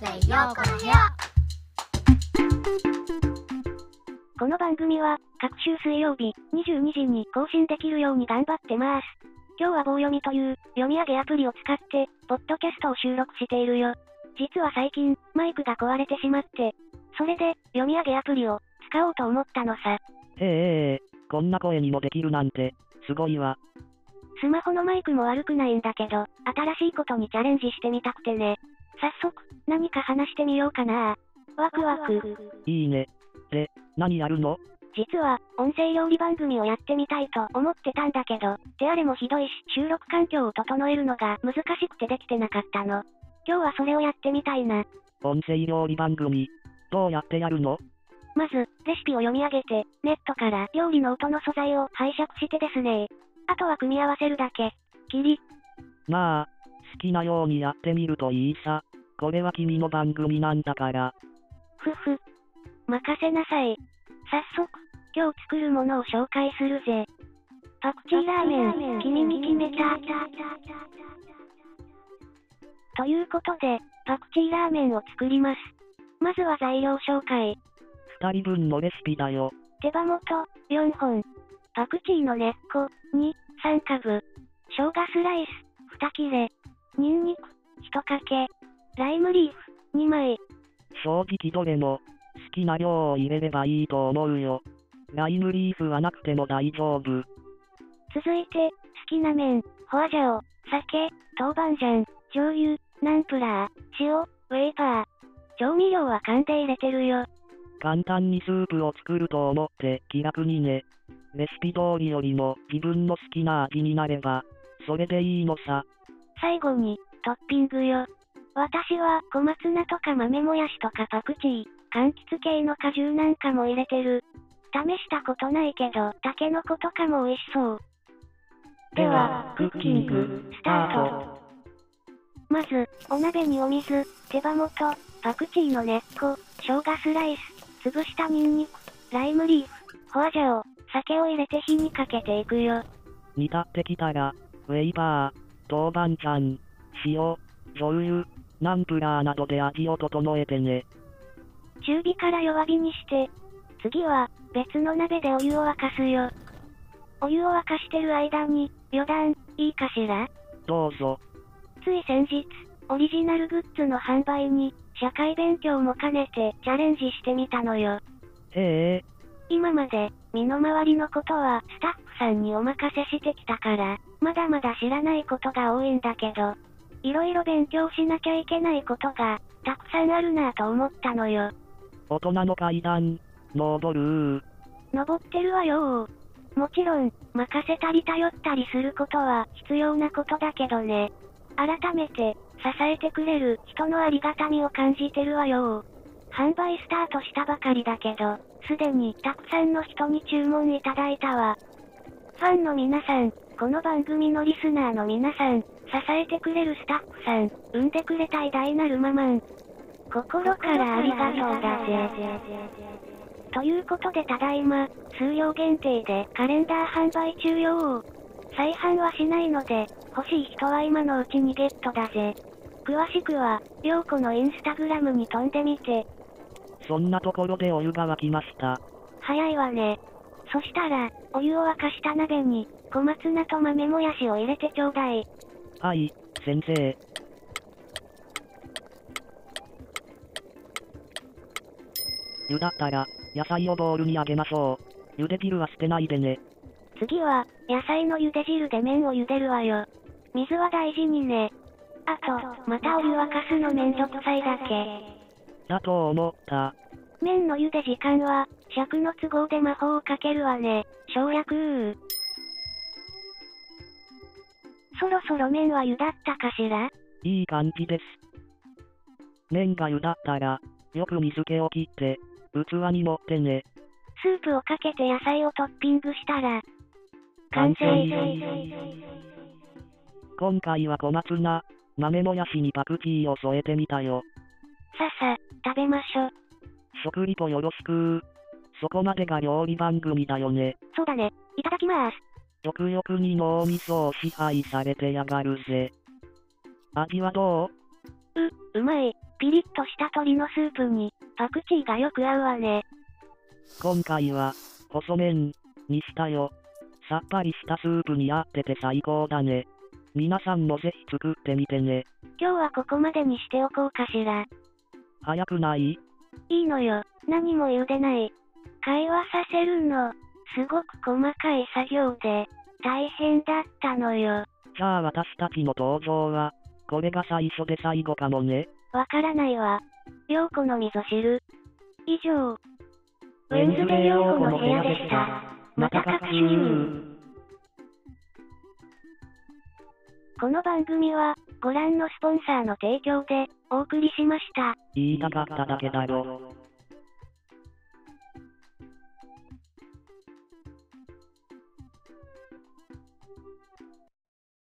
生陽子の部屋この番組は、各週水曜日、22時に更新できるように頑張ってます。今日は棒読みという、読み上げアプリを使って、ポッドキャストを収録しているよ。実は最近、マイクが壊れてしまって、それで、読み上げアプリを、使おうと思ったのさ。へえ、こんな声にもできるなんて、すごいわ。スマホのマイクも悪くないんだけど、新しいことにチャレンジしてみたくてね。早速、何か話してみようかな。ワクワク。いいね。で、何やるの？実は、音声料理番組をやってみたいと思ってたんだけど、手荒れもひどいし、収録環境を整えるのが難しくてできてなかったの。今日はそれをやってみたいな。音声料理番組、どうやってやるの？まず、レシピを読み上げて、ネットから料理の音の素材を拝借してですね。あとは組み合わせるだけ。きり。まあ、好きなようにやってみるといいさ。これは君の番組なんだから。ふふ。任せなさい。早速、今日作るものを紹介するぜ。パクチーラーメン、君に決めた。ということで、パクチーラーメンを作ります。まずは材料紹介。二人分のレシピだよ。手羽元、4本。パクチーの根っこ、2、3株。生姜スライス、2切れ。ニンニク、1かけ。ライムリーフ、2枚。正直どれも、好きな量を入れればいいと思うよ。ライムリーフはなくても大丈夫。続いて、好きな麺、ホアジャオ、酒、豆板醤、醤油、ナンプラー、塩、ウェイパー。調味料は勘で入れてるよ。簡単にスープを作ると思って気楽にね。レシピ通りよりも自分の好きな味になれば、それでいいのさ。最後に、トッピングよ。私は小松菜とか豆もやしとかパクチー、柑橘系の果汁なんかも入れてる。試したことないけど、タケノコとかも美味しそう。ではクッキングスタート。まず、お鍋にお水、手羽元、パクチーの根っこ、生姜スライス、潰したニンニク、ライムリーフ、ホアジャオ、酒を入れて火にかけていくよ。煮立ってきたら、ウェイパー、豆板醤、塩、醤油、ナンプラーなどで味を整えてね。中火から弱火にして、次は、別の鍋でお湯を沸かすよ。お湯を沸かしてる間に、余談、いいかしら？どうぞ。つい先日、オリジナルグッズの販売に、社会勉強も兼ねてチャレンジしてみたのよ。へえ、今まで、身の回りのことはスタッフさんにお任せしてきたから、まだまだ知らないことが多いんだけど、いろいろ勉強しなきゃいけないことが、たくさんあるなぁと思ったのよ。大人の階段、登る登ってるわよもちろん、任せたり頼ったりすることは必要なことだけどね。改めて、支えてくれる人のありがたみを感じてるわよ販売スタートしたばかりだけど、すでにたくさんの人に注文いただいたわ。ファンの皆さん、この番組のリスナーの皆さん、支えてくれるスタッフさん、産んでくれた偉大なるママン。心からありがとうだぜ。ということでただいま、数量限定でカレンダー販売中よ再販はしないので、欲しい人は今のうちにゲットだぜ。詳しくは、ようこのインスタグラムに飛んでみて。そんなところでお湯が沸きました。早いわね。そしたら、お湯を沸かした鍋に、小松菜と豆もやしを入れてちょうだい。はい、先生。湯だったら、野菜をボウルにあげましょう。茹で汁は捨てないでね。次は、野菜の茹で汁で麺を茹でるわよ。水は大事にね。あと、またお湯沸かすのめんどくさいだけ。だと思った。麺の茹で時間は、尺の都合で魔法をかけるわね。省略そろそろ麺は茹だったかしら？いい感じです。麺が茹だったら、よく水気を切って、器に盛ってね。スープをかけて野菜をトッピングしたら、完成今回は小松菜、豆もやしにパクチーを添えてみたよ。ささ、食べましょ。食リポよろしくそこまでが料理番組だよね。そうだね。いただきます。食欲に脳みそを支配されてやがるぜ。味はどう？う、うまい。ピリッとした鶏のスープに、パクチーがよく合うわね。今回は、細麺、にしたよ。さっぱりしたスープに合ってて最高だね。皆さんもぜひ作ってみてね。今日はここまでにしておこうかしら。早くない？いいのよ。何も言うでない。会話させるの、すごく細かい作業で、大変だったのよ。じゃあ私たちの登場は、これが最初で最後かもね。わからないわ。陽子の味噌汁。以上。ウウェンズデー陽子の部屋でした。また各種。この番組は、ご覧のスポンサーの提供で、お送りしました。言いたかっただけだろ。